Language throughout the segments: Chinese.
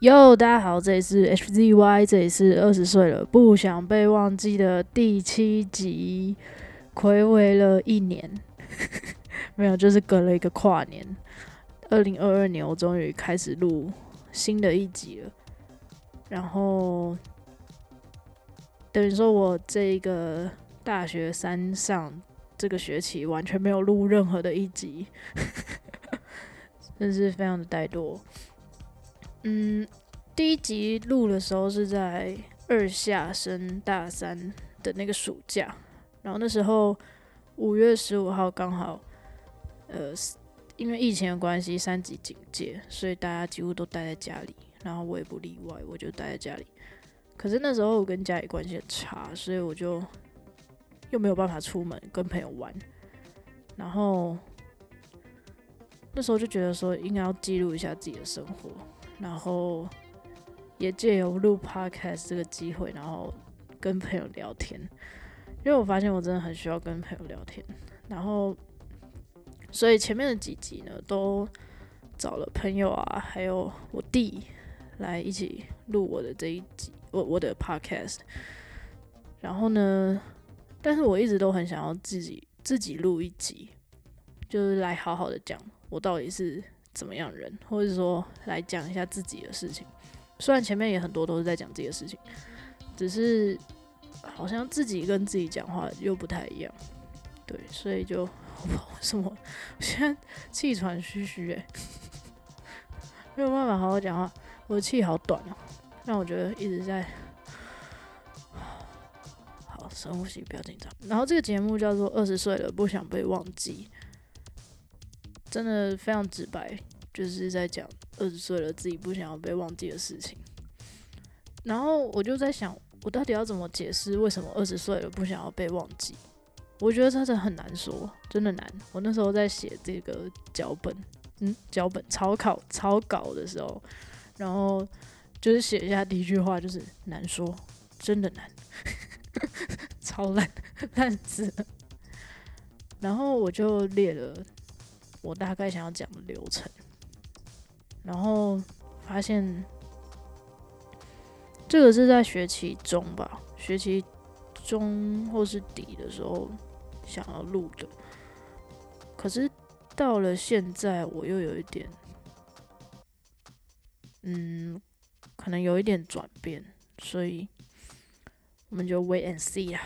哟，大家好，这里是 HZY，这里是二十岁了不想被忘记的第七集，暌违了一年，没有，就是隔了一个跨年，二零二二年，我终于开始录新的一集了，然后等于说我这个大学三上这个学期完全没有录任何的一集，真是非常的怠惰。嗯，第一集录的时候是在二下升大三的那个暑假，然后那时候五月十五号刚好，呃，因为疫情的关系，三级警戒，所以大家几乎都待在家里，然后我也不例外，我就待在家里。可是那时候我跟家里关系很差，所以我就又没有办法出门跟朋友玩，然后那时候就觉得说应该要记录一下自己的生活。然后也借由录 podcast 这个机会，然后跟朋友聊天，因为我发现我真的很需要跟朋友聊天。然后，所以前面的几集呢，都找了朋友啊，还有我弟来一起录我的这一集，我我的 podcast。然后呢，但是我一直都很想要自己自己录一集，就是来好好的讲我到底是。怎么样人，或者说来讲一下自己的事情，虽然前面也很多都是在讲自己的事情，只是好像自己跟自己讲话又不太一样，对，所以就 什么，我现在气喘吁吁诶，没有办法好好讲话，我的气好短哦，让我觉得一直在，好深呼吸，不要紧张。然后这个节目叫做《二十岁了不想被忘记》。真的非常直白，就是在讲二十岁了自己不想要被忘记的事情。然后我就在想，我到底要怎么解释为什么二十岁了不想要被忘记？我觉得真的很难说，真的难。我那时候在写这个脚本，嗯，脚本草稿草稿的时候，然后就是写一下第一句话，就是难说，真的难，超烂烂字。然后我就列了。我大概想要讲的流程，然后发现这个是在学期中吧，学期中或是底的时候想要录的，可是到了现在我又有一点，嗯，可能有一点转变，所以我们就 wait and see 啊。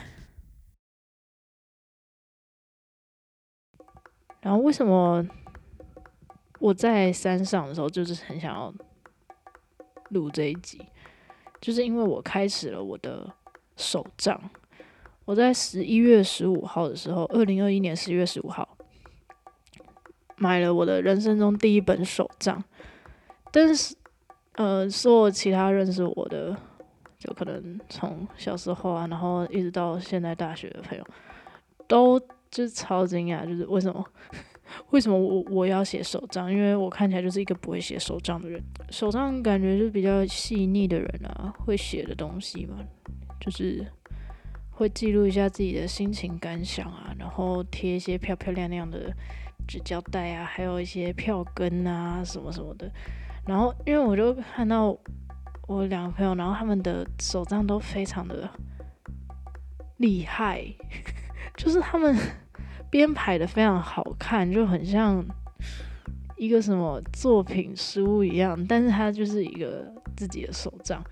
然后为什么我在山上的时候就是很想要录这一集？就是因为我开始了我的手账。我在十一月十五号的时候，二零二一年十一月十五号买了我的人生中第一本手账。但是，呃，所有其他认识我的，就可能从小时候啊，然后一直到现在大学的朋友，都。就是超惊讶，就是为什么？为什么我我要写手账？因为我看起来就是一个不会写手账的人。手账感觉就比较细腻的人啊，会写的东西嘛，就是会记录一下自己的心情感想啊，然后贴一些漂漂亮亮的纸胶带啊，还有一些票根啊什么什么的。然后因为我就看到我两个朋友，然后他们的手账都非常的厉害，就是他们。编排的非常好看，就很像一个什么作品书一样，但是它就是一个自己的手账。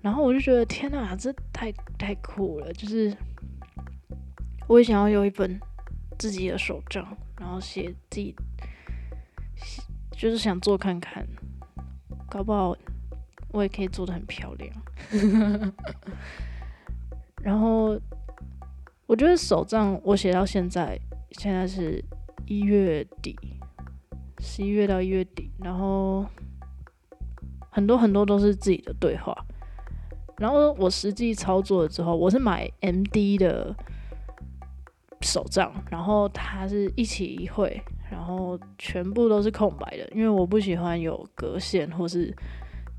然后我就觉得天哪，这太太酷了！就是我也想要有一本自己的手账，然后写自己，就是想做看看，搞不好我也可以做的很漂亮。然后我觉得手账我写到现在。现在是一月底，十一月到一月底，然后很多很多都是自己的对话。然后我实际操作了之后，我是买 M D 的手账，然后它是一起一会，然后全部都是空白的，因为我不喜欢有格线或是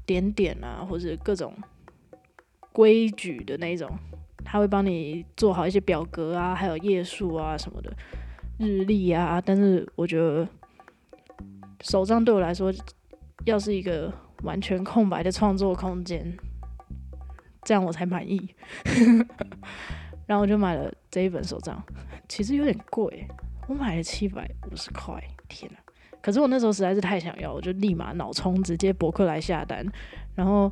点点啊，或者各种规矩的那种。他会帮你做好一些表格啊，还有页数啊什么的。日历啊，但是我觉得手账对我来说，要是一个完全空白的创作空间，这样我才满意。然后我就买了这一本手账，其实有点贵，我买了七百五十块，天呐！可是我那时候实在是太想要，我就立马脑充，直接博客来下单。然后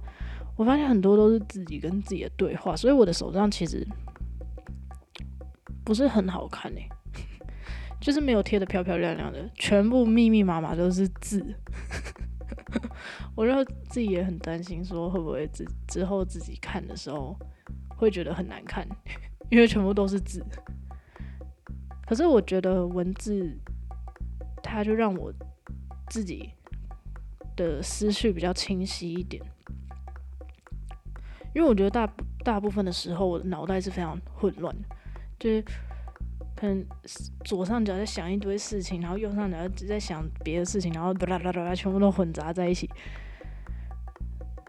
我发现很多都是自己跟自己的对话，所以我的手账其实不是很好看诶，就是没有贴的漂漂亮亮的，全部密密麻麻都是字。我就自己也很担心，说会不会之之后自己看的时候会觉得很难看，因为全部都是字。可是我觉得文字。它就让我自己的思绪比较清晰一点，因为我觉得大大部分的时候，我的脑袋是非常混乱的，就是可能左上角在想一堆事情，然后右上角在想别的事情，然后啦啦啦啦全部都混杂在一起，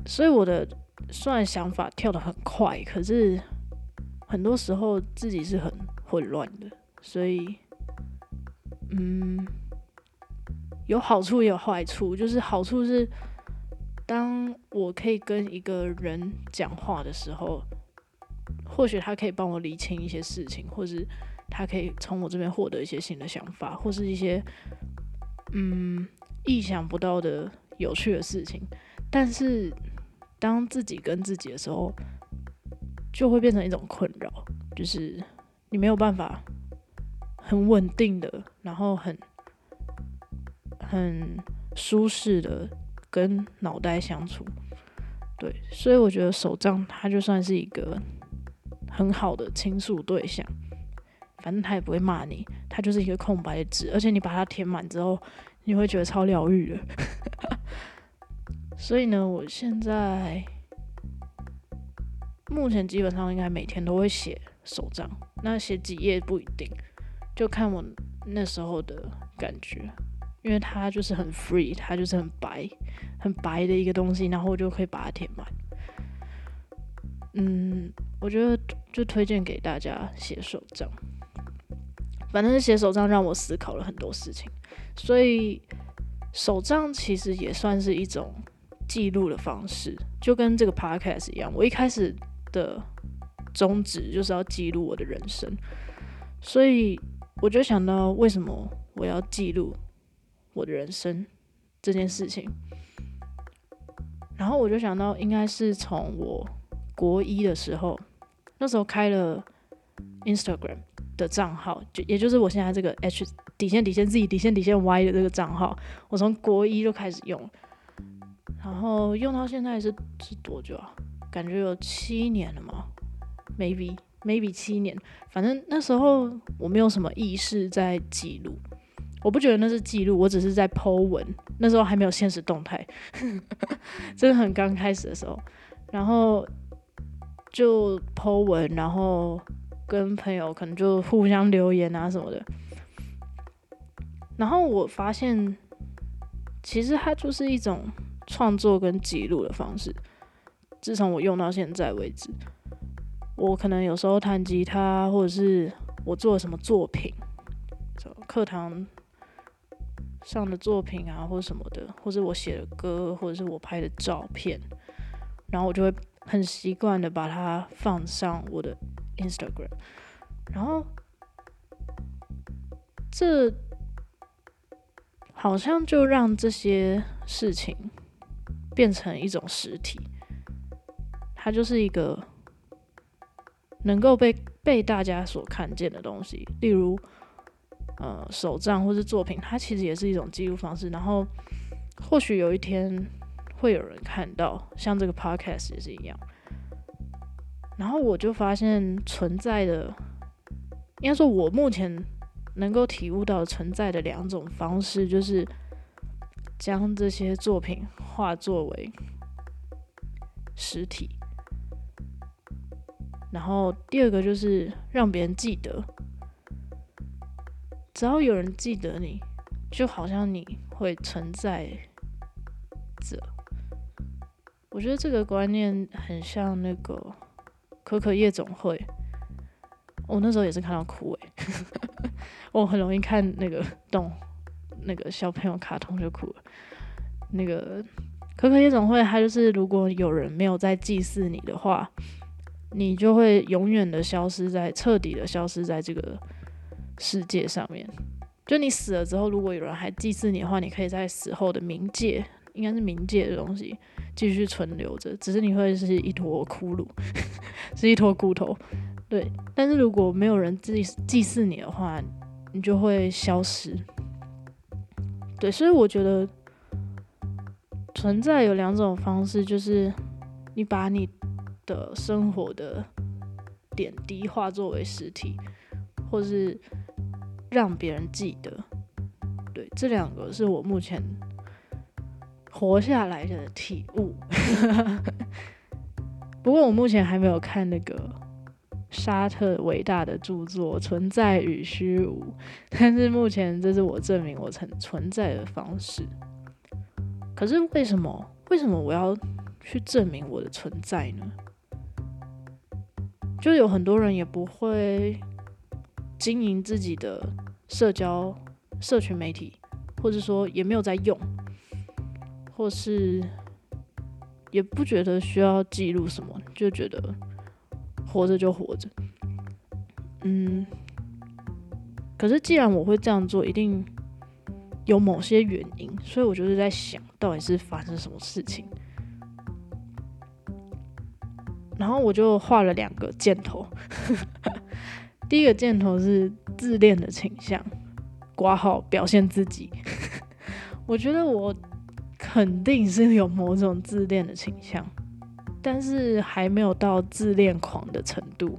所以我的虽然想法跳得很快，可是很多时候自己是很混乱的，所以嗯。有好处也有坏处，就是好处是，当我可以跟一个人讲话的时候，或许他可以帮我理清一些事情，或是他可以从我这边获得一些新的想法，或是一些嗯意想不到的有趣的事情。但是当自己跟自己的时候，就会变成一种困扰，就是你没有办法很稳定的，然后很。很舒适的跟脑袋相处，对，所以我觉得手账它就算是一个很好的倾诉对象，反正他也不会骂你，它就是一个空白纸，而且你把它填满之后，你会觉得超疗愈的。所以呢，我现在目前基本上应该每天都会写手账，那写几页不一定，就看我那时候的感觉。因为它就是很 free，它就是很白、很白的一个东西，然后我就可以把它填满。嗯，我觉得就推荐给大家写手账。反正写手账让我思考了很多事情，所以手账其实也算是一种记录的方式，就跟这个 podcast 一样。我一开始的宗旨就是要记录我的人生，所以我就想到为什么我要记录。我的人生这件事情，然后我就想到，应该是从我国一的时候，那时候开了 Instagram 的账号，就也就是我现在这个 H 底线底线 Z 底线底线 Y 的这个账号，我从国一就开始用，然后用到现在是是多久啊？感觉有七年了吗？Maybe Maybe 七年，反正那时候我没有什么意识在记录。我不觉得那是记录，我只是在剖文。那时候还没有现实动态，真的很刚开始的时候，然后就剖文，然后跟朋友可能就互相留言啊什么的。然后我发现，其实它就是一种创作跟记录的方式。自从我用到现在为止，我可能有时候弹吉他，或者是我做了什么作品，课堂。上的作品啊，或什么的，或者我写的歌，或者是我拍的照片，然后我就会很习惯的把它放上我的 Instagram，然后这好像就让这些事情变成一种实体，它就是一个能够被被大家所看见的东西，例如。呃，手账或是作品，它其实也是一种记录方式。然后，或许有一天会有人看到，像这个 podcast 也是一样。然后我就发现存在的，应该说，我目前能够体悟到存在的两种方式，就是将这些作品化作为实体。然后第二个就是让别人记得。只要有人记得你，就好像你会存在着。我觉得这个观念很像那个《可可夜总会》，我那时候也是看到哭诶，我很容易看那个动那个小朋友卡通就哭了。那个《可可夜总会，它就是如果有人没有在祭祀你的话，你就会永远的消失在，彻底的消失在这个世界上面。就你死了之后，如果有人还祭祀你的话，你可以在死后的冥界，应该是冥界的东西继续存留着，只是你会是一坨骷髅，是一坨骨头。对，但是如果没有人祭祭祀你的话，你就会消失。对，所以我觉得存在有两种方式，就是你把你的生活的点滴化作为实体，或是。让别人记得，对，这两个是我目前活下来的体悟。不过我目前还没有看那个沙特伟大的著作《存在与虚无》，但是目前这是我证明我存存在的方式。可是为什么？为什么我要去证明我的存在呢？就有很多人也不会。经营自己的社交社群媒体，或者说也没有在用，或是也不觉得需要记录什么，就觉得活着就活着。嗯，可是既然我会这样做，一定有某些原因，所以我就是在想到底是发生什么事情。然后我就画了两个箭头。第一个箭头是自恋的倾向，挂号表现自己。我觉得我肯定是有某种自恋的倾向，但是还没有到自恋狂的程度。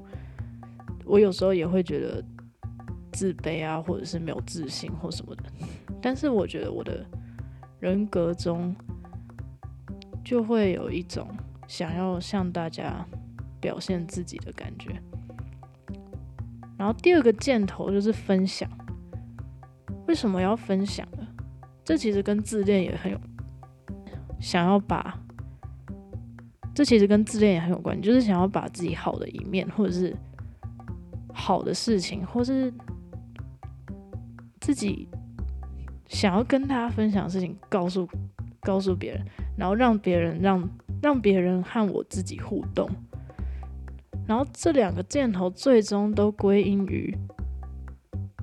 我有时候也会觉得自卑啊，或者是没有自信或什么的。但是我觉得我的人格中就会有一种想要向大家表现自己的感觉。然后第二个箭头就是分享，为什么要分享呢？这其实跟自恋也很有，想要把，这其实跟自恋也很有关，就是想要把自己好的一面，或者是好的事情，或是自己想要跟大家分享的事情，告诉告诉别人，然后让别人让让别人和我自己互动。然后这两个箭头最终都归因于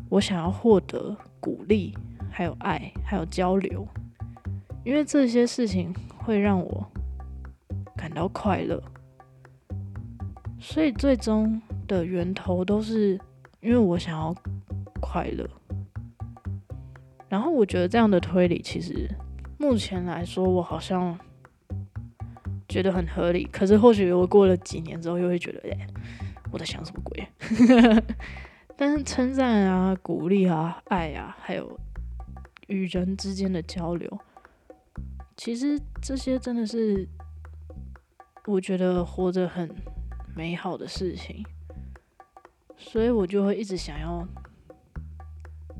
我想要获得鼓励，还有爱，还有交流，因为这些事情会让我感到快乐，所以最终的源头都是因为我想要快乐。然后我觉得这样的推理其实目前来说，我好像。觉得很合理，可是或许我过了几年之后，又会觉得，哎，我在想什么鬼？但是称赞啊、鼓励啊、爱啊，还有与人之间的交流，其实这些真的是我觉得活着很美好的事情，所以我就会一直想要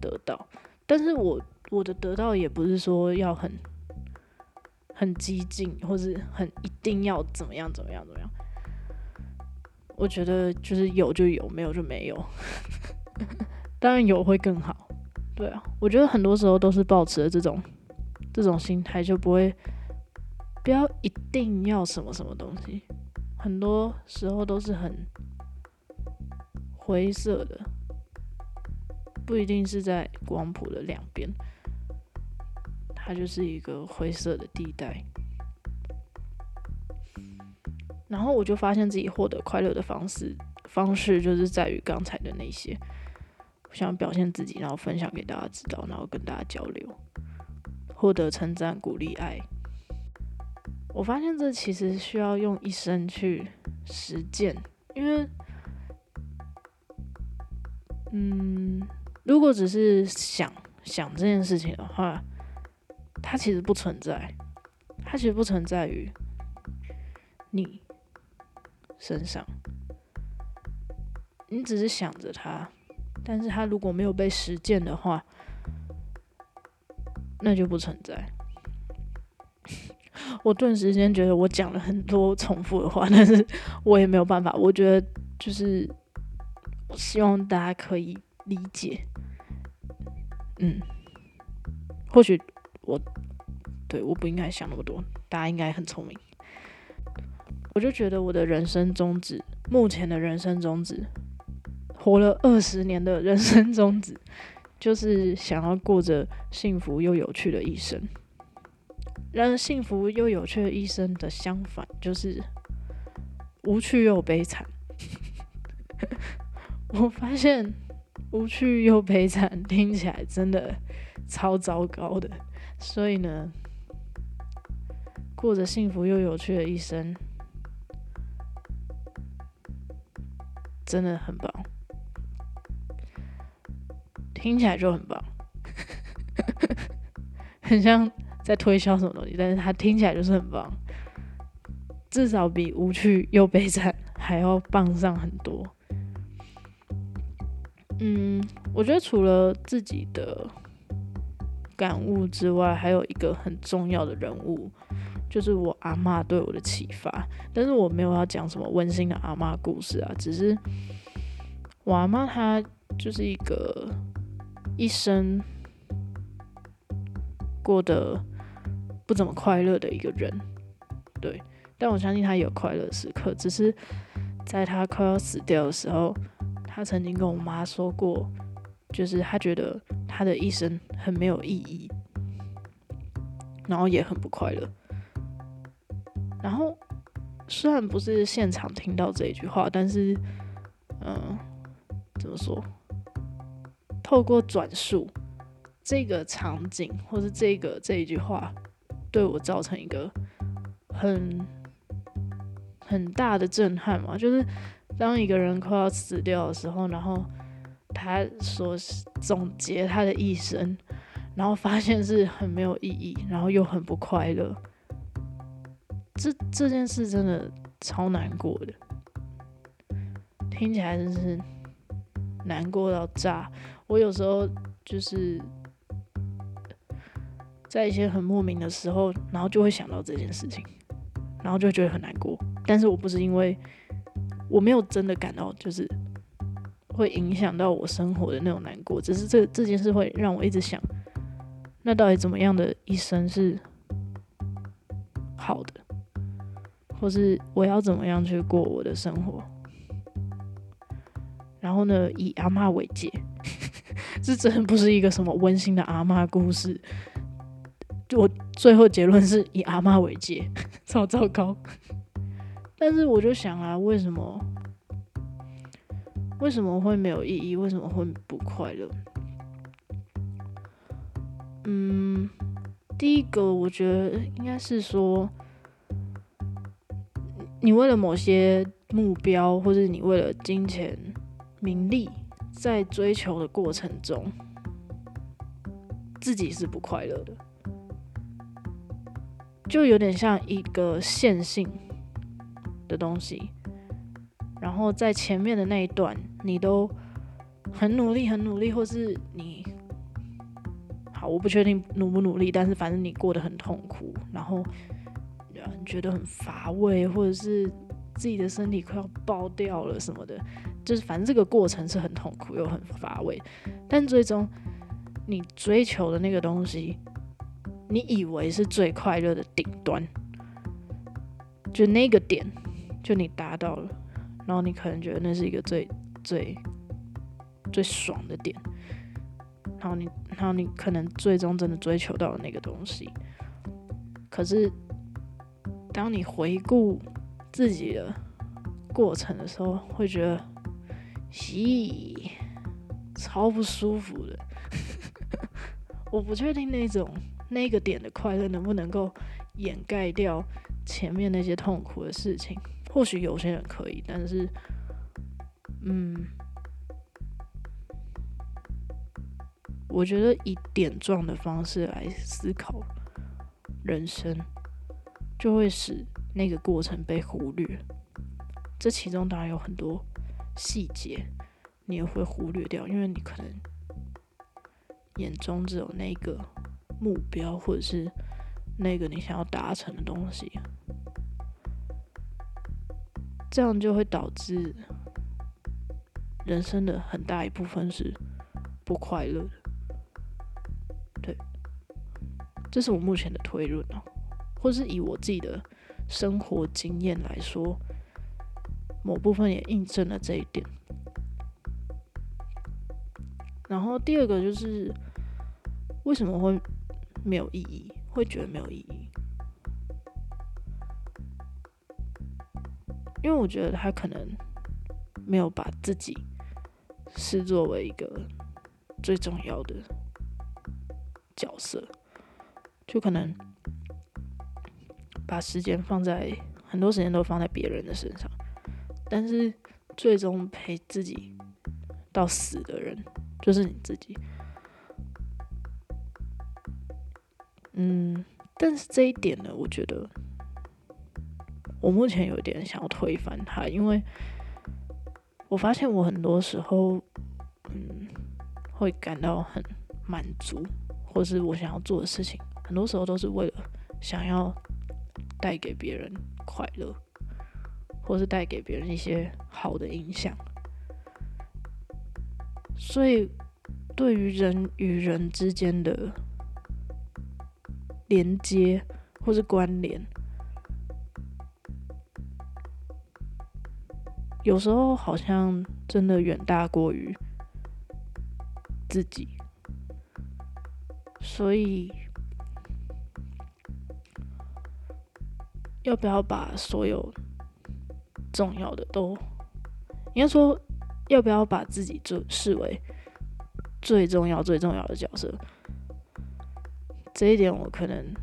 得到。但是我我的得到也不是说要很。很激进，或是很一定要怎么样怎么样怎么样？我觉得就是有就有，没有就没有。当然有会更好，对啊。我觉得很多时候都是保持了这种这种心态，就不会不要一定要什么什么东西。很多时候都是很灰色的，不一定是在光谱的两边。它就是一个灰色的地带，然后我就发现自己获得快乐的方式方式就是在于刚才的那些，我想表现自己，然后分享给大家知道，然后跟大家交流，获得称赞、鼓励、爱。我发现这其实需要用一生去实践，因为，嗯，如果只是想想这件事情的话。它其实不存在，它其实不存在于你身上。你只是想着它，但是它如果没有被实践的话，那就不存在。我顿时间觉得我讲了很多重复的话，但是我也没有办法。我觉得就是希望大家可以理解，嗯，或许。我对，我不应该想那么多，大家应该很聪明。我就觉得我的人生宗旨，目前的人生宗旨，活了二十年的人生宗旨，就是想要过着幸福又有趣的一生。然而，幸福又有趣的一生的相反，就是无趣又悲惨。我发现无趣又悲惨听起来真的超糟糕的，所以呢，过着幸福又有趣的一生。真的很棒，听起来就很棒，很像在推销什么东西，但是它听起来就是很棒，至少比无趣又悲惨还要棒上很多。嗯，我觉得除了自己的感悟之外，还有一个很重要的人物。就是我阿妈对我的启发，但是我没有要讲什么温馨的阿妈故事啊，只是我阿妈她就是一个一生过得不怎么快乐的一个人，对，但我相信她有快乐时刻，只是在她快要死掉的时候，她曾经跟我妈说过，就是他觉得他的一生很没有意义，然后也很不快乐。然后，虽然不是现场听到这一句话，但是，嗯，怎么说？透过转述这个场景，或是这个这一句话，对我造成一个很很大的震撼嘛。就是当一个人快要死掉的时候，然后他说总结他的一生，然后发现是很没有意义，然后又很不快乐。这这件事真的超难过的，听起来真是难过到炸。我有时候就是在一些很莫名的时候，然后就会想到这件事情，然后就觉得很难过。但是我不是因为我没有真的感到就是会影响到我生活的那种难过，只是这这件事会让我一直想，那到底怎么样的一生是好的？或是我要怎么样去过我的生活？然后呢，以阿妈为戒，这真不是一个什么温馨的阿妈故事。我最后结论是以阿妈为戒，超糟糕。但是我就想啊，为什么？为什么会没有意义？为什么会不快乐？嗯，第一个我觉得应该是说。你为了某些目标，或者你为了金钱、名利，在追求的过程中，自己是不快乐的，就有点像一个线性的东西。然后在前面的那一段，你都很努力、很努力，或是你好，我不确定努不努力，但是反正你过得很痛苦，然后。觉得很乏味，或者是自己的身体快要爆掉了什么的，就是反正这个过程是很痛苦又很乏味。但最终你追求的那个东西，你以为是最快乐的顶端，就那个点，就你达到了，然后你可能觉得那是一个最最最爽的点，然后你然后你可能最终真的追求到了那个东西，可是。当你回顾自己的过程的时候，会觉得，咦，超不舒服的。我不确定那种那个点的快乐能不能够掩盖掉前面那些痛苦的事情。或许有些人可以，但是，嗯，我觉得以点状的方式来思考人生。就会使那个过程被忽略，这其中当然有很多细节，你也会忽略掉，因为你可能眼中只有那个目标，或者是那个你想要达成的东西，这样就会导致人生的很大一部分是不快乐的。对，这是我目前的推论哦，或是以我自己的生活经验来说，某部分也印证了这一点。然后第二个就是为什么会没有意义，会觉得没有意义？因为我觉得他可能没有把自己视作为一个最重要的角色，就可能把时间放在很多时间都放在别人的身上，但是最终陪自己到死的人就是你自己。嗯，但是这一点呢，我觉得。我目前有点想要推翻它，因为我发现我很多时候，嗯，会感到很满足，或是我想要做的事情，很多时候都是为了想要带给别人快乐，或是带给别人一些好的影响。所以，对于人与人之间的连接或是关联。有时候好像真的远大过于自己，所以要不要把所有重要的都，应该说要不要把自己就视为最重要、最重要的角色？这一点我可能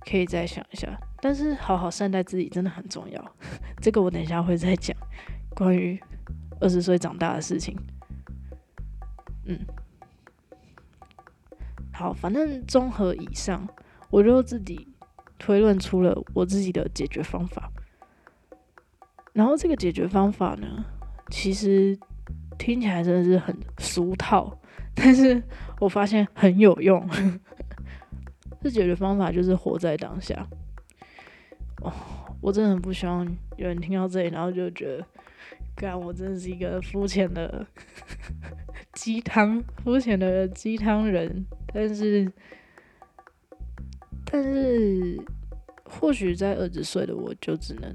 可以再想一下。但是好好善待自己真的很重要，这个我等一下会再讲关于二十岁长大的事情。嗯，好，反正综合以上，我就自己推论出了我自己的解决方法。然后这个解决方法呢，其实听起来真的是很俗套，但是我发现很有用。这解决方法就是活在当下。哦，我真的很不希望有人听到这里，然后就觉得，干，我真的是一个肤浅的 鸡汤，肤浅的鸡汤人。但是，但是，或许在二十岁的我就只能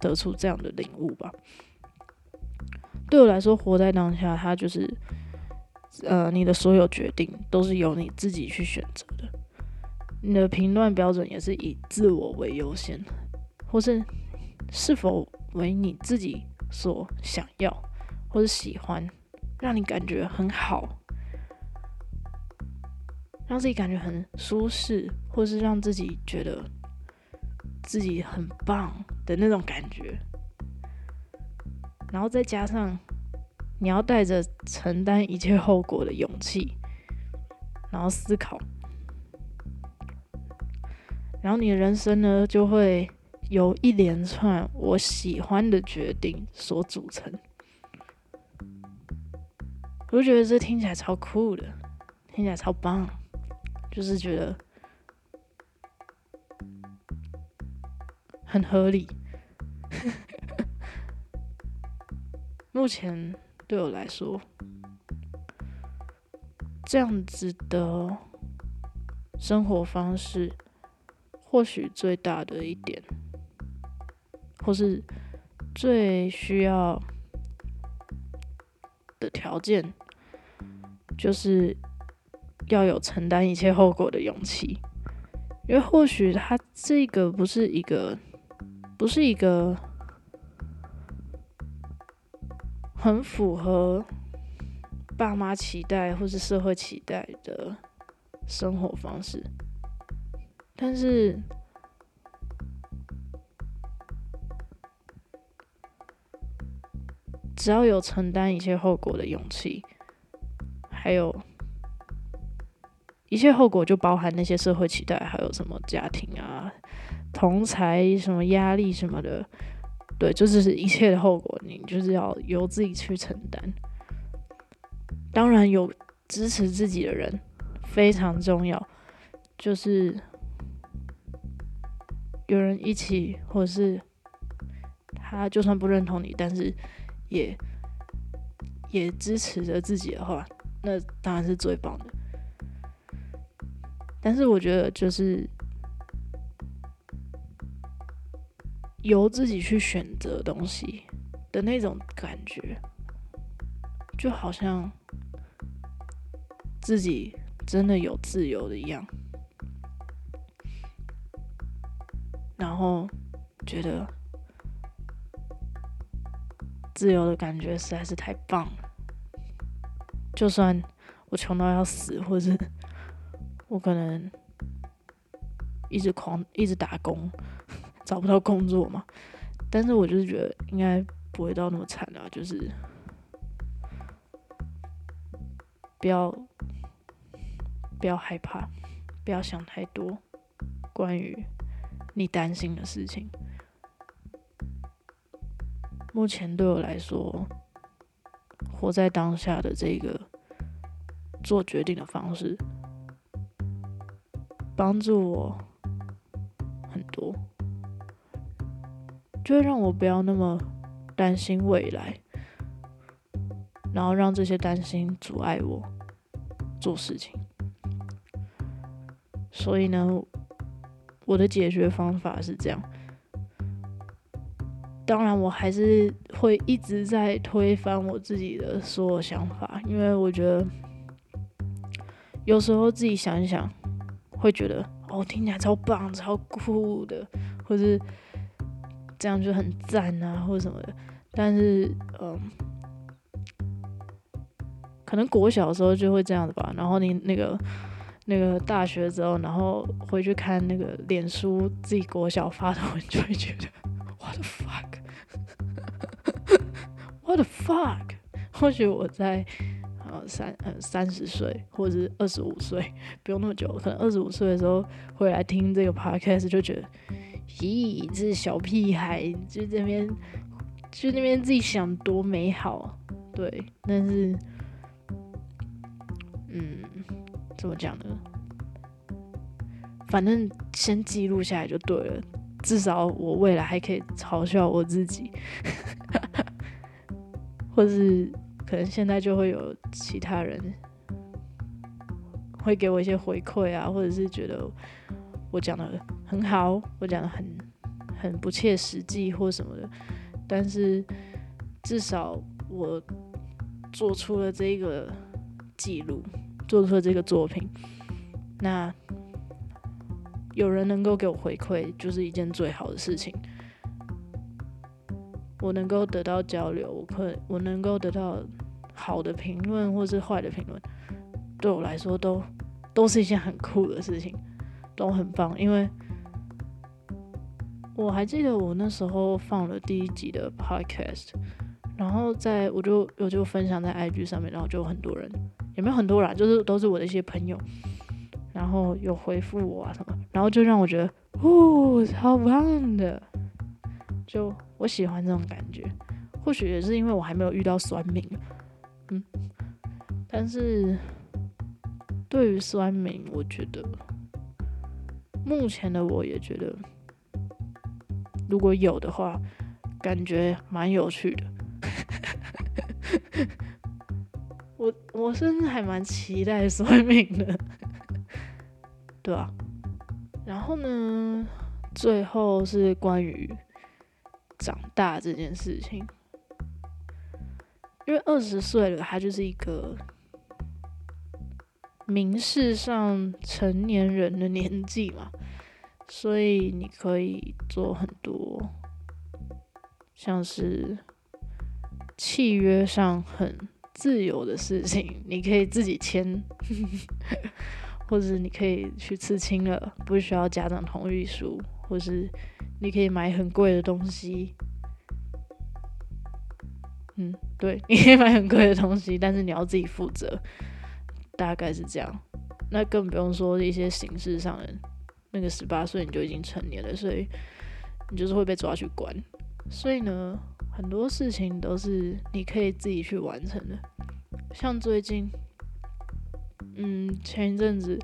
得出这样的领悟吧。对我来说，活在当下，它就是，呃，你的所有决定都是由你自己去选择的。你的评断标准也是以自我为优先，或是是否为你自己所想要，或是喜欢，让你感觉很好，让自己感觉很舒适，或是让自己觉得自己很棒的那种感觉，然后再加上你要带着承担一切后果的勇气，然后思考。然后你的人生呢，就会由一连串我喜欢的决定所组成。我就觉得这听起来超酷的，听起来超棒，就是觉得很合理。目前对我来说，这样子的生活方式。或许最大的一点，或是最需要的条件，就是要有承担一切后果的勇气。因为或许他这个不是一个，不是一个很符合爸妈期待或是社会期待的生活方式。但是，只要有承担一切后果的勇气，还有一切后果就包含那些社会期待，还有什么家庭啊、同才什么压力什么的，对，就是一切的后果，你就是要由自己去承担。当然，有支持自己的人非常重要，就是。有人一起，或者是他就算不认同你，但是也也支持着自己的话，那当然是最棒的。但是我觉得就是由自己去选择东西的那种感觉，就好像自己真的有自由的一样，然后觉得自由的感觉实在是太棒了。就算我穷到要死，或者我可能一直狂一直打工，找不到工作嘛，但是我就是觉得应该不会到那么惨啊，就是不要不要害怕，不要想太多关于你担心的事情。目前对我来说，活在当下的这个。做决定的方式，帮助我很多，就会让我不要那么担心未来，然后让这些担心阻碍我做事情。所以呢，我的解决方法是这样。当然，我还是会一直在推翻我自己的所有想法，因为我觉得。有时候自己想一想，会觉得哦，听起来超棒、超酷的，或是这样就很赞啊，或者什么的。但是，嗯，可能国小的时候就会这样子吧。然后你那个那个大学之后，然后回去看那个脸书自己国小发的文，就会觉得 What the fuck？What the fuck？或许我在。呃，三呃三十岁或者是二十五岁，不用那么久，可能二十五岁的时候会来听这个 podcast，就觉得，咦，这是小屁孩，就这边就那边自己想多美好，对，但是，嗯，怎么讲呢？反正先记录下来就对了，至少我未来还可以嘲笑我自己，或者是。可能现在就会有其他人会给我一些回馈啊，或者是觉得我讲的很好，我讲的很很不切实际或什么的。但是至少我做出了这个记录，做出了这个作品，那有人能够给我回馈，就是一件最好的事情。我能够得到交流，我可我能够得到好的评论或是坏的评论，对我来说都都是一件很酷的事情，都很棒。因为我还记得我那时候放了第一集的 podcast，然后在我就我就分享在 IG 上面，然后就有很多人，有没有很多人，就是都是我的一些朋友，然后有回复我啊什么，然后就让我觉得，哦，超棒的，就。我喜欢这种感觉，或许也是因为我还没有遇到酸民，嗯，但是对于酸民，我觉得目前的我也觉得，如果有的话，感觉蛮有趣的。我我甚至还蛮期待酸民的，对吧？然后呢，最后是关于。长大这件事情，因为二十岁了，他就是一个明示上成年人的年纪嘛，所以你可以做很多像是契约上很自由的事情，你可以自己签，或者你可以去刺青了，不需要家长同意书，或是。你可以买很贵的东西，嗯，对，你可以买很贵的东西，但是你要自己负责，大概是这样。那更不用说一些形式上的，那个十八岁你就已经成年了，所以你就是会被抓去关。所以呢，很多事情都是你可以自己去完成的。像最近，嗯，前一阵子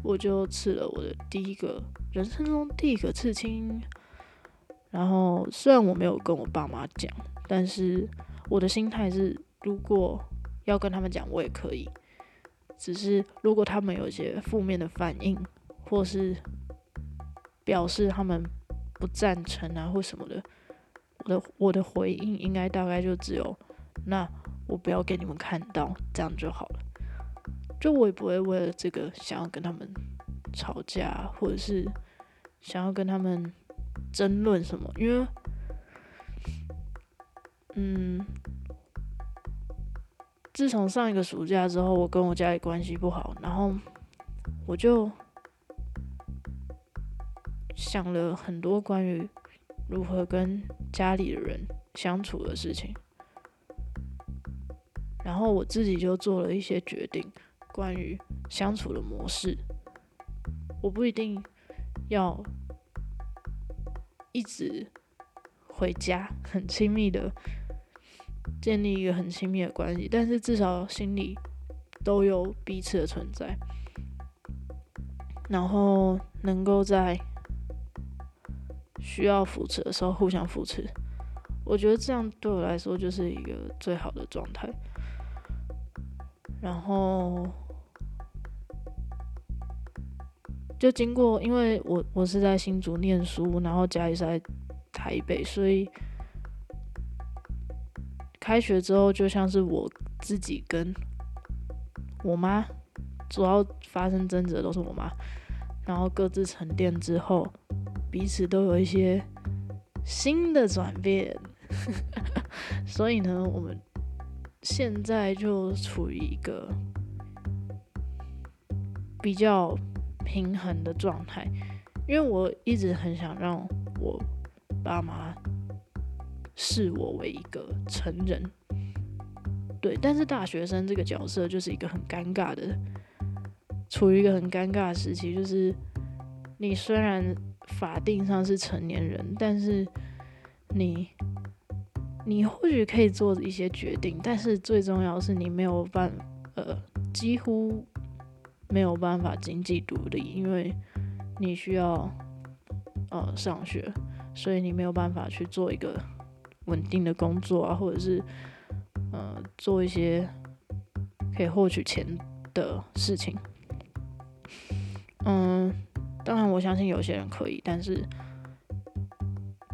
我就刺了我的第一个人生中第一个刺青。然后虽然我没有跟我爸妈讲，但是我的心态是，如果要跟他们讲，我也可以。只是如果他们有一些负面的反应，或是表示他们不赞成啊或什么的，我的我的回应应该大概就只有那我不要给你们看到，这样就好了。就我也不会为了这个想要跟他们吵架，或者是想要跟他们争论什么，因为，嗯，自从上一个暑假之后，我跟我家里关系不好，然后我就想了很多关于如何跟家里的人相处的事情，然后我自己就做了一些决定。关于相处的模式，我不一定要一直回家，很亲密的建立一个很亲密的关系，但是至少心里都有彼此的存在，然后能够在需要扶持的时候互相扶持，我觉得这样对我来说就是一个最好的状态，然后。就经过，因为我我是在新竹念书，然后家里是在台北，所以开学之后就像是我自己跟我妈主要发生争执的都是我妈，然后各自沉淀之后，彼此都有一些新的转变，所以呢，我们现在就处于一个比较。平衡的状态，因为我一直很想让我爸妈视我为一个成人，对，但是大学生这个角色就是一个很尴尬的，处于一个很尴尬的时期，就是你虽然法定上是成年人，但是你你或许可以做一些决定，但是最重要是你没有办呃几乎。没有办法经济独立，因为你需要呃上学，所以你没有办法去做一个稳定的工作啊，或者是呃做一些可以获取钱的事情。嗯，当然我相信有些人可以，但是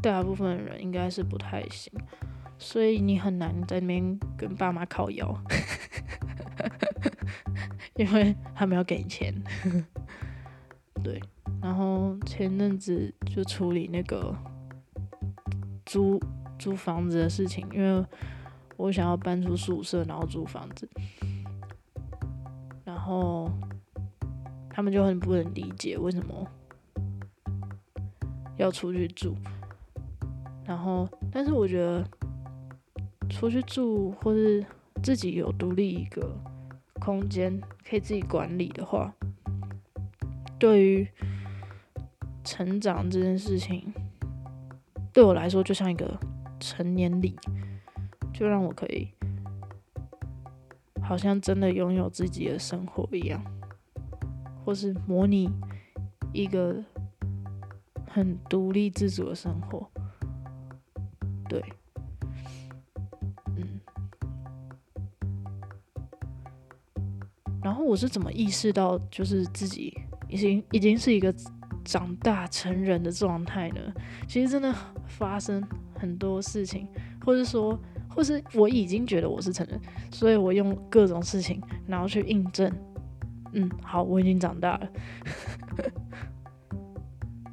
大部分人应该是不太行，所以你很难在那边跟爸妈靠腰。因为他们要给你钱，对，然后前阵子就处理那个租租房子的事情，因为我想要搬出宿舍，然后租房子，然后他们就很不能理解为什么要出去住，然后但是我觉得出去住或是自己有独立一个。空间可以自己管理的话，对于成长这件事情，对我来说就像一个成年礼，就让我可以好像真的拥有自己的生活一样，或是模拟一个很独立自主的生活，对。嗯然后我是怎么意识到，就是自己已经已经是一个长大成人的状态呢？其实真的发生很多事情，或是说，或是我已经觉得我是成人，所以我用各种事情，然后去印证，嗯，好，我已经长大了。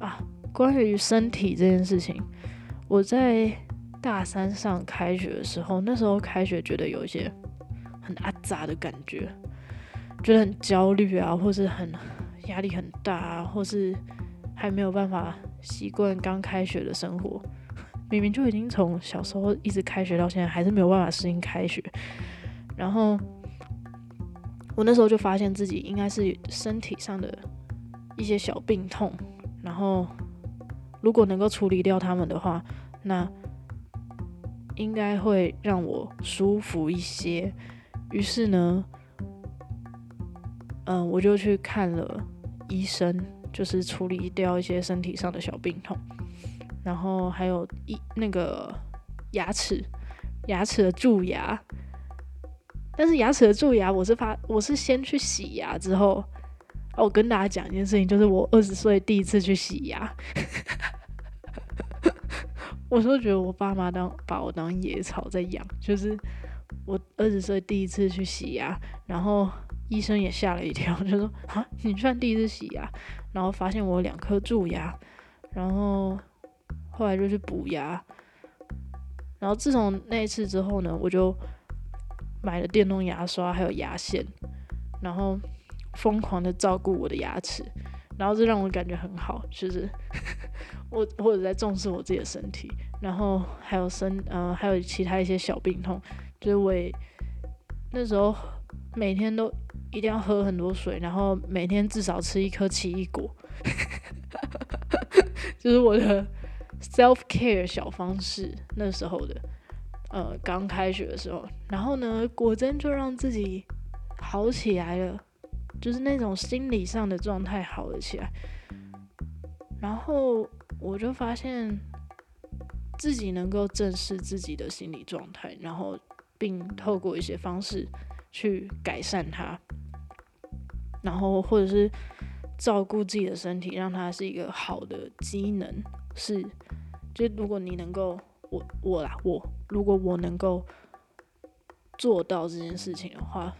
啊，关于身体这件事情，我在大三上开学的时候，那时候开学觉得有一些很阿杂的感觉。觉得很焦虑啊，或是很压力很大啊，或是还没有办法习惯刚开学的生活。明明就已经从小时候一直开学到现在，还是没有办法适应开学。然后我那时候就发现自己应该是身体上的一些小病痛，然后如果能够处理掉他们的话，那应该会让我舒服一些。于是呢。嗯，我就去看了医生，就是处理掉一些身体上的小病痛，然后还有一那个牙齿，牙齿的蛀牙。但是牙齿的蛀牙，我是发我是先去洗牙之后，哦，我跟大家讲一件事情，就是我二十岁第一次去洗牙。我都觉得我爸妈当把我当野草在养，就是我二十岁第一次去洗牙，然后医生也吓了一跳，就说啊，你居然第一次洗牙，然后发现我两颗蛀牙，然后后来就去补牙，然后自从那一次之后呢，我就买了电动牙刷还有牙线，然后疯狂的照顾我的牙齿，然后这让我感觉很好，就是。我或者在重视我自己的身体，然后还有身呃还有其他一些小病痛，就是我也那时候每天都一定要喝很多水，然后每天至少吃一颗奇异果，就是我的 self care 小方式。那时候的呃刚开学的时候，然后呢果真就让自己好起来了，就是那种心理上的状态好了起来，然后。我就发现自己能够正视自己的心理状态，然后并透过一些方式去改善它，然后或者是照顾自己的身体，让它是一个好的机能。是，就如果你能够，我我啦，我如果我能够做到这件事情的话，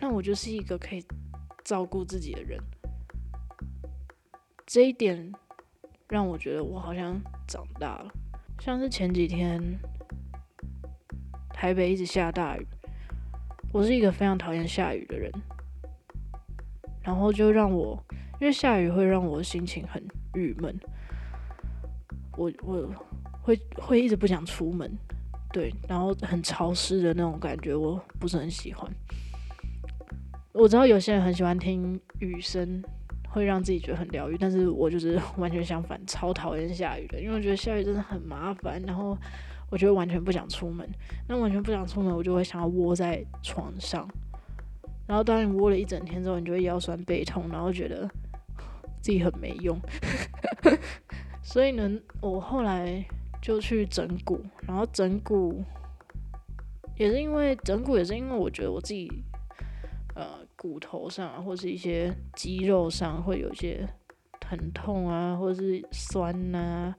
那我就是一个可以照顾自己的人。这一点。让我觉得我好像长大了，像是前几天台北一直下大雨，我是一个非常讨厌下雨的人，然后就让我因为下雨会让我心情很郁闷，我我会会一直不想出门，对，然后很潮湿的那种感觉我不是很喜欢。我知道有些人很喜欢听雨声。会让自己觉得很疗愈，但是我就是 完全相反，超讨厌下雨的，因为我觉得下雨真的很麻烦，然后我觉得完全不想出门，那完全不想出门，我就会想要窝在床上，然后当你窝了一整天之后，你就会腰酸背痛，然后觉得 自己很没用，所以呢，我后来就去整骨，然后整骨也是因为整骨也是因为我觉得我自己。呃，骨头上或是一些肌肉上会有一些疼痛啊，或者是酸呐，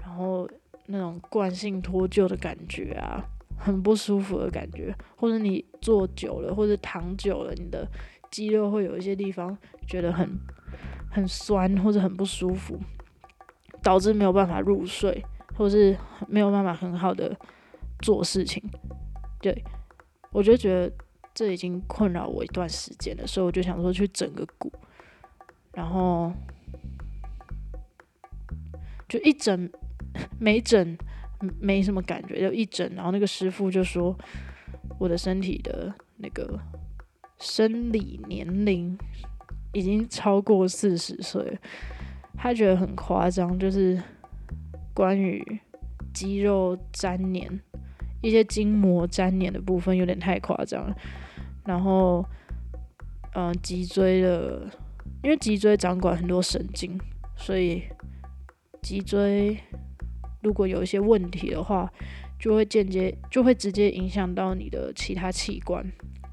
然后那种惯性脱臼的感觉啊，很不舒服的感觉，或者你坐久了或者躺久了，你的肌肉会有一些地方觉得很很酸或者很不舒服，导致没有办法入睡，或是没有办法很好的做事情。对我就觉得。这已经困扰我一段时间了，所以我就想说去整个骨，然后就一整没整没什么感觉，就一整，然后那个师傅就说我的身体的那个生理年龄已经超过四十岁，他觉得很夸张，就是关于肌肉粘连、一些筋膜粘连的部分有点太夸张了。然后，嗯，脊椎的，因为脊椎掌管很多神经，所以脊椎如果有一些问题的话，就会间接就会直接影响到你的其他器官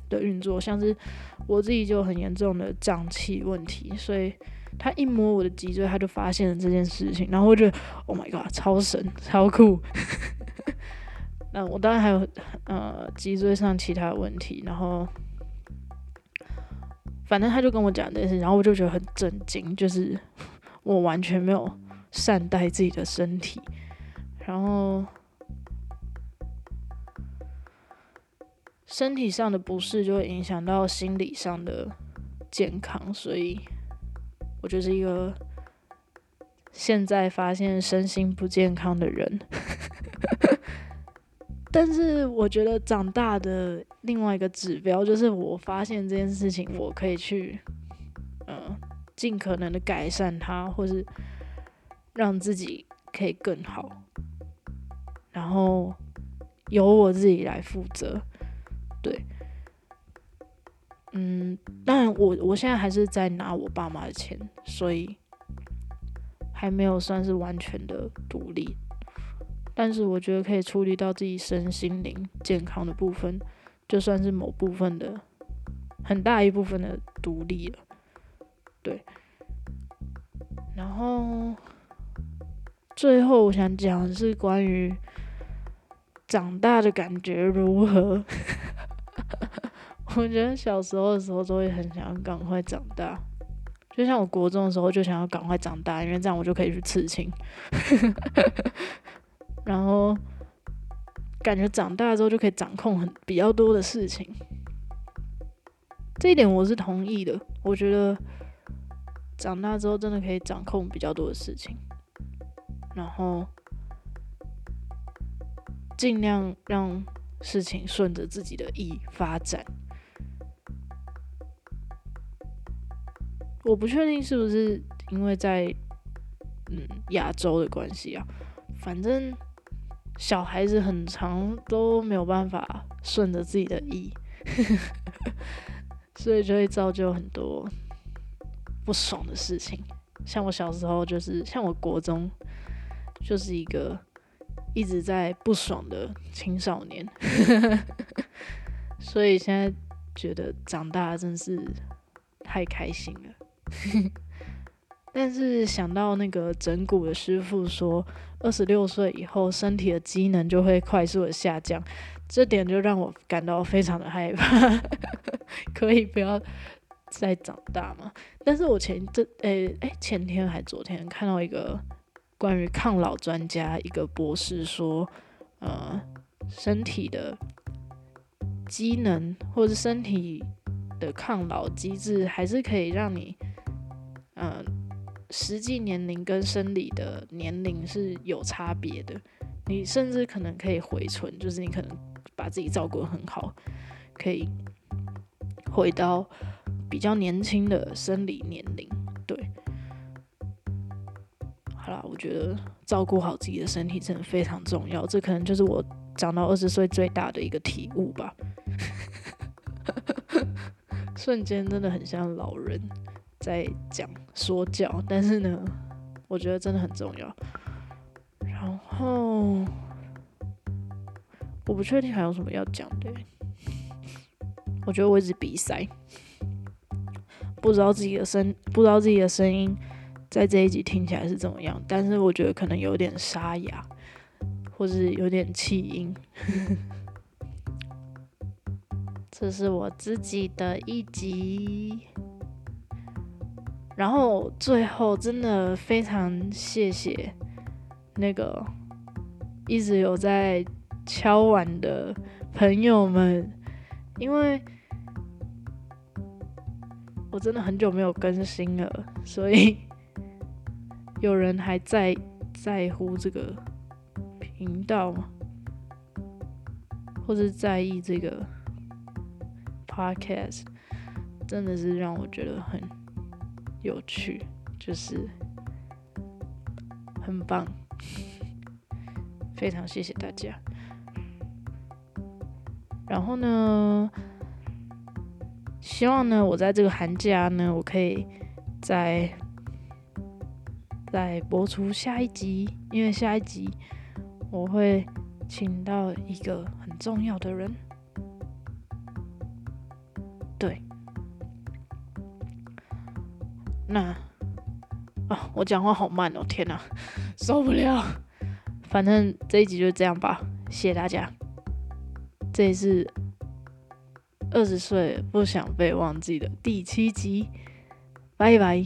的运作。像是我自己就很严重的胀气问题，所以他一摸我的脊椎，他就发现了这件事情。然后我就，Oh my god，超神，超酷。那我当然还有呃脊椎上其他问题，然后。反正他就跟我讲这件事，然后我就觉得很震惊，就是我完全没有善待自己的身体，然后身体上的不适就会影响到心理上的健康，所以我就是一个现在发现身心不健康的人。但是我觉得长大的另外一个指标就是，我发现这件事情，我可以去，嗯，尽可能的改善它，或是让自己可以更好，然后由我自己来负责。对，嗯，当然我我现在还是在拿我爸妈的钱，所以还没有算是完全的独立。但是我觉得可以处理到自己身心灵健康的部分，就算是某部分的很大一部分的独立了。对。然后最后我想讲的是关于长大的感觉如何。我觉得小时候的时候都会很想要赶快长大，就像我国中的时候就想要赶快长大，因为这样我就可以去刺青。然后感觉长大之后就可以掌控很比较多的事情，这一点我是同意的。我觉得长大之后真的可以掌控比较多的事情，然后尽量让事情顺着自己的意发展。我不确定是不是因为在嗯亚洲的关系啊，反正。小孩子很长都没有办法顺着自己的意，所以就会造就很多不爽的事情。像我小时候就是，像我国中就是一个一直在不爽的青少年，所以现在觉得长大真是太开心了。但是想到那个整蛊的师傅说，二十六岁以后身体的机能就会快速的下降，这点就让我感到非常的害怕。可以不要再长大吗？但是我前这诶诶前天还昨天看到一个关于抗老专家一个博士说，呃，身体的机能或者身体的抗老机制还是可以让你，嗯。实际年龄跟生理的年龄是有差别的，你甚至可能可以回存，就是你可能把自己照顾得很好，可以回到比较年轻的生理年龄。对，好啦，我觉得照顾好自己的身体真的非常重要，这可能就是我长到二十岁最大的一个体悟吧。瞬间真的很像老人。在讲说教，但是呢，我觉得真的很重要。然后我不确定还有什么要讲的。我觉得我一直鼻塞，不知道自己的声，不知道自己的声音在这一集听起来是怎么样。但是我觉得可能有点沙哑，或是有点气音。这是我自己的一集。然后最后真的非常谢谢那个一直有在敲碗的朋友们，因为我真的很久没有更新了，所以 有人还在在乎这个频道吗，或者在意这个 podcast，真的是让我觉得很。有趣，就是很棒，非常谢谢大家。然后呢，希望呢，我在这个寒假呢，我可以再再播出下一集，因为下一集我会请到一个很重要的人。对。那啊，我讲话好慢哦，天哪，受不了。反正这一集就这样吧，谢谢大家。这是二十岁不想被忘记的第七集，拜拜。